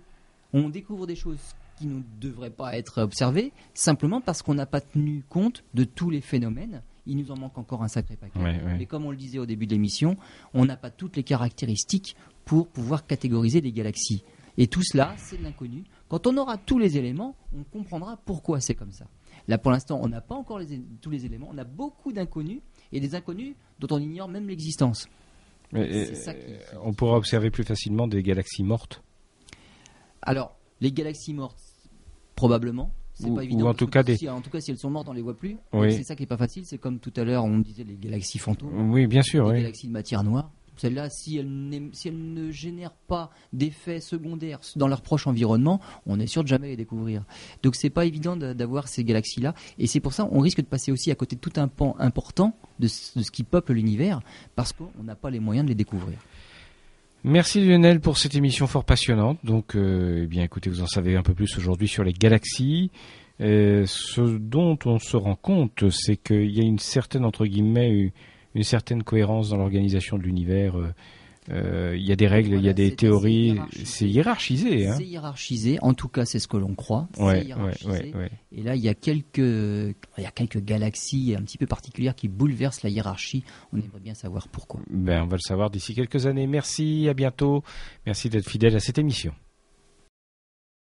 On découvre des choses qui ne devraient pas être observées simplement parce qu'on n'a pas tenu compte de tous les phénomènes il nous en manque encore un sacré paquet. Mais comme on le disait au début de l'émission, on n'a pas toutes les caractéristiques pour pouvoir catégoriser les galaxies. Et tout cela, c'est de l'inconnu. Quand on aura tous les éléments, on comprendra pourquoi c'est comme ça. Là, pour l'instant, on n'a pas encore tous les éléments. On a beaucoup d'inconnus et des inconnus dont on ignore même l'existence. On pourra observer plus facilement des galaxies mortes? Alors, les galaxies mortes, probablement. Ou, pas évident, en tout cas si, en tout cas si elles sont mortes on les voit plus. C'est ça qui est pas facile c'est comme tout à l'heure on disait les galaxies fantômes. Oui bien sûr les galaxies de matière noire. Celles-là, si elles, si elles ne génèrent pas d'effets secondaires dans leur proche environnement, on est sûr de jamais les découvrir. Donc c'est pas évident d'avoir ces galaxies-là, et c'est pour ça qu'on risque de passer aussi à côté de tout un pan important de, ce qui peuple l'univers, parce qu'on n'a pas les moyens de les découvrir. Merci Lionel pour cette émission fort passionnante. Donc, euh, eh bien, écoutez, vous en savez un peu plus aujourd'hui sur les galaxies. Euh, ce dont on se rend compte, c'est qu'il y a une certaine entre guillemets une certaine cohérence dans l'organisation de l'univers. Euh, euh, il y a des règles, il y a des théories. C'est hiérarchisé. Hein. C'est hiérarchisé. En tout cas, c'est ce que l'on croit. Ouais. Et là, il y a quelques, il y a quelques galaxies un petit peu particulières qui bouleversent la hiérarchie. On aimerait bien savoir pourquoi. Ben, on va le savoir d'ici quelques années. Merci, à bientôt. Merci d'être fidèle à cette émission.